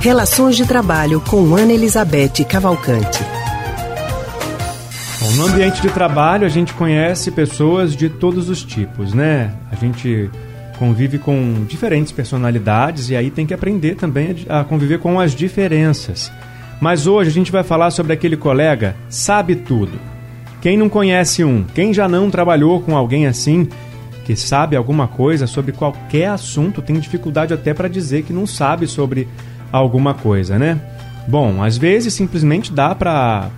Relações de Trabalho com Ana Elizabeth Cavalcante. Bom, no ambiente de trabalho a gente conhece pessoas de todos os tipos, né? A gente convive com diferentes personalidades e aí tem que aprender também a conviver com as diferenças. Mas hoje a gente vai falar sobre aquele colega sabe tudo. Quem não conhece um, quem já não trabalhou com alguém assim, que sabe alguma coisa sobre qualquer assunto, tem dificuldade até para dizer que não sabe sobre alguma coisa, né? Bom, às vezes simplesmente dá para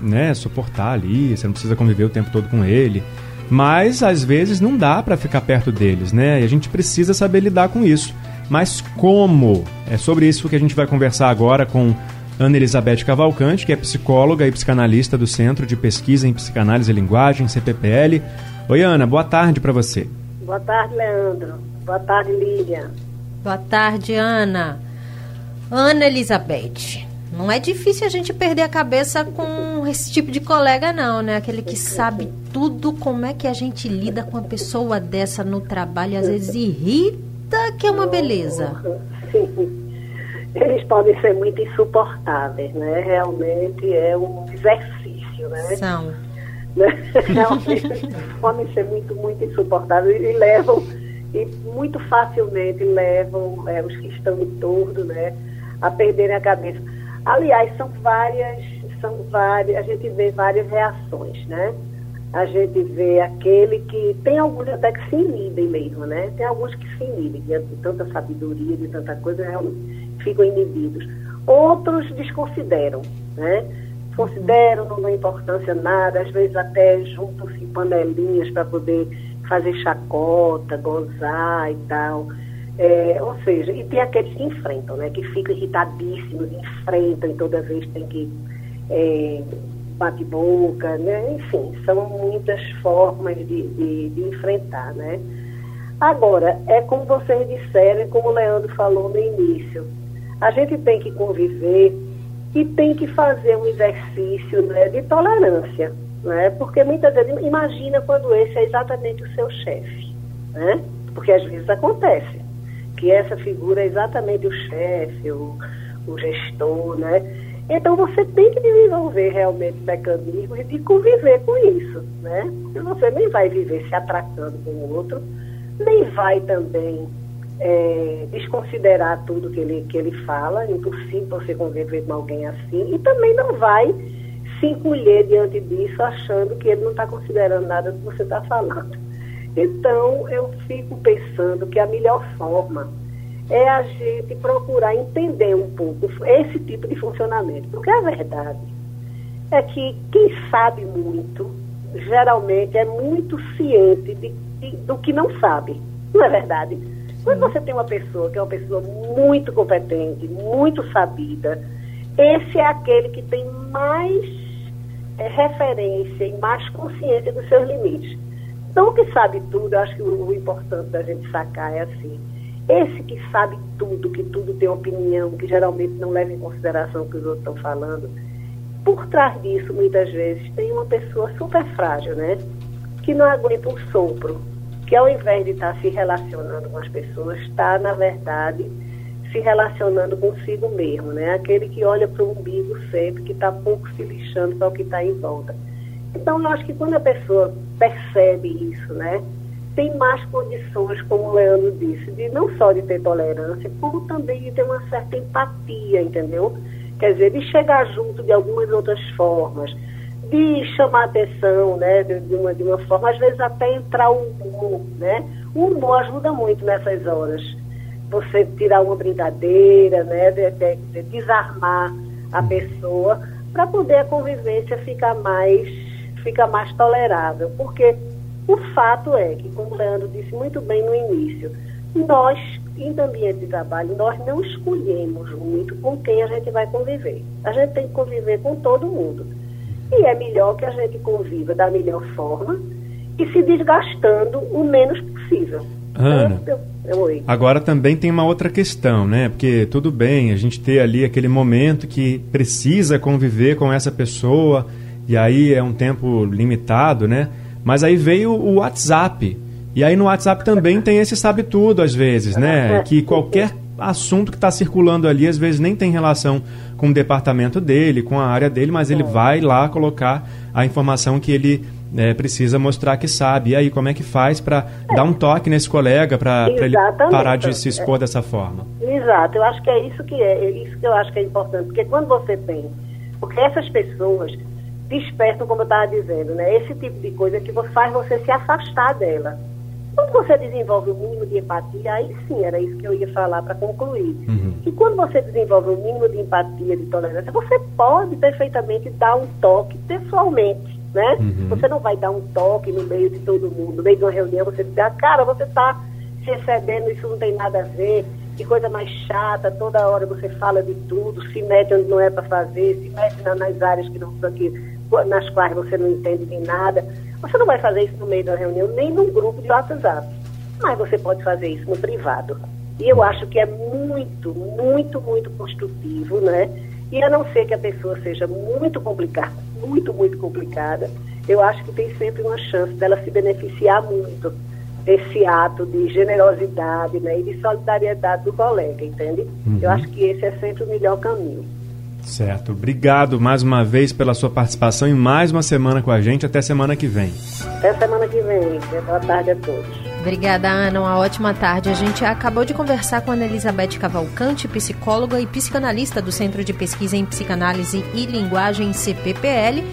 né, suportar ali, você não precisa conviver o tempo todo com ele. Mas às vezes não dá para ficar perto deles, né? E a gente precisa saber lidar com isso. Mas como? É sobre isso que a gente vai conversar agora com Ana Elizabeth Cavalcante, que é psicóloga e psicanalista do Centro de Pesquisa em Psicanálise e Linguagem, CPPL. Oi, Ana, boa tarde para você. Boa tarde, Leandro. Boa tarde, Lilian. Boa tarde, Ana. Ana Elizabeth, não é difícil a gente perder a cabeça com esse tipo de colega, não, né? Aquele que sabe tudo, como é que a gente lida com uma pessoa dessa no trabalho, às vezes irrita, que é uma beleza. Sim. Eles podem ser muito insuportáveis, né? Realmente é um exercício, né? São. Né? Realmente podem ser muito, muito insuportáveis e levam, e muito facilmente levam é, os que estão em torno, né? A perderem a cabeça. Aliás, são várias, são várias, a gente vê várias reações, né? A gente vê aquele que tem alguns até que se inibem mesmo, né? Tem alguns que se inibem diante de tanta sabedoria, de tanta coisa, realmente ficam inibidos. Outros desconsideram, né? Consideram, não dão importância nada, às vezes até juntam-se panelinhas para poder fazer chacota, gozar e tal. É, ou seja, e tem aqueles que enfrentam, né, que ficam irritadíssimos, enfrentam e toda vez tem que é, bate boca, né? enfim, são muitas formas de, de, de, enfrentar. Né? Agora, é como vocês disseram, como o Leandro falou no início, a gente tem que conviver e tem que fazer um exercício né, de tolerância, né? porque muitas vezes, imagina quando esse é exatamente o seu chefe, né? porque às vezes acontece que essa figura é exatamente o chefe, o, o gestor, né? Então você tem que desenvolver realmente mecanismos de conviver com isso, né? Você nem vai viver se atracando com o outro, nem vai também é, desconsiderar tudo que ele, que ele fala, é impossível você conviver com alguém assim, e também não vai se encolher diante disso achando que ele não está considerando nada do que você está falando. Então, eu fico pensando que a melhor forma é a gente procurar entender um pouco esse tipo de funcionamento. Porque a verdade é que quem sabe muito, geralmente é muito ciente de, de, do que não sabe. Não é verdade? Quando você tem uma pessoa que é uma pessoa muito competente, muito sabida, esse é aquele que tem mais é, referência e mais consciência dos seus limites. Então, o que sabe tudo, eu acho que o, o importante da gente sacar é assim. Esse que sabe tudo, que tudo tem opinião, que geralmente não leva em consideração o que os outros estão falando, por trás disso, muitas vezes, tem uma pessoa super frágil, né? Que não aguenta um sopro, que ao invés de estar se relacionando com as pessoas, está, na verdade, se relacionando consigo mesmo, né? Aquele que olha para o umbigo sempre, que está pouco se lixando para o que está em volta. Então, eu acho que quando a pessoa percebe isso, né, tem mais condições, como o Leandro disse, de não só de ter tolerância, como também de ter uma certa empatia, entendeu? Quer dizer, de chegar junto de algumas outras formas, de chamar atenção, né, de, uma, de uma forma, às vezes até entrar o humor, né? O humor ajuda muito nessas horas. Você tirar uma brincadeira, né, de, de, de desarmar a pessoa para poder a convivência ficar mais fica mais tolerável. Porque o fato é que, como o Leandro disse muito bem no início, nós, em ambiente de trabalho, nós não escolhemos muito com quem a gente vai conviver. A gente tem que conviver com todo mundo. E é melhor que a gente conviva da melhor forma e se desgastando o menos possível. Ana, eu, agora também tem uma outra questão, né? Porque tudo bem a gente ter ali aquele momento que precisa conviver com essa pessoa, e aí é um tempo limitado, né? Mas aí veio o WhatsApp. E aí no WhatsApp também tem esse sabe tudo às vezes, né? Que qualquer assunto que está circulando ali, às vezes nem tem relação com o departamento dele, com a área dele, mas ele é. vai lá colocar a informação que ele é, precisa mostrar que sabe. E aí, como é que faz para é. dar um toque nesse colega para ele parar de se expor dessa forma? Exato, eu acho que é isso que é, é isso que eu acho que é importante, porque quando você tem, porque essas pessoas despertam, como eu estava dizendo, né, esse tipo de coisa que faz você se afastar dela. Quando você desenvolve o mínimo de empatia, aí sim, era isso que eu ia falar para concluir. Uhum. E quando você desenvolve o mínimo de empatia, de tolerância, você pode perfeitamente dar um toque pessoalmente, né? Uhum. Você não vai dar um toque no meio de todo mundo, no meio de uma reunião, você dizer, ah, cara, você está se excedendo, isso não tem nada a ver, que coisa mais chata, toda hora você fala de tudo, se mete onde não é para fazer, se mete nas áreas que não, que, nas quais você não entende de nada. Você não vai fazer isso no meio da reunião, nem num grupo de WhatsApp. Mas você pode fazer isso no privado. E eu acho que é muito, muito, muito construtivo, né? E a não ser que a pessoa seja muito complicada, muito, muito complicada, eu acho que tem sempre uma chance dela se beneficiar muito desse ato de generosidade né, e de solidariedade do colega, entende? Uhum. Eu acho que esse é sempre o melhor caminho. Certo. Obrigado mais uma vez pela sua participação e mais uma semana com a gente. Até semana que vem. Até semana que vem. Boa tarde a todos. Obrigada, Ana. Uma ótima tarde. A gente acabou de conversar com a Ana Elizabeth Cavalcante, psicóloga e psicanalista do Centro de Pesquisa em Psicanálise e Linguagem CPPL.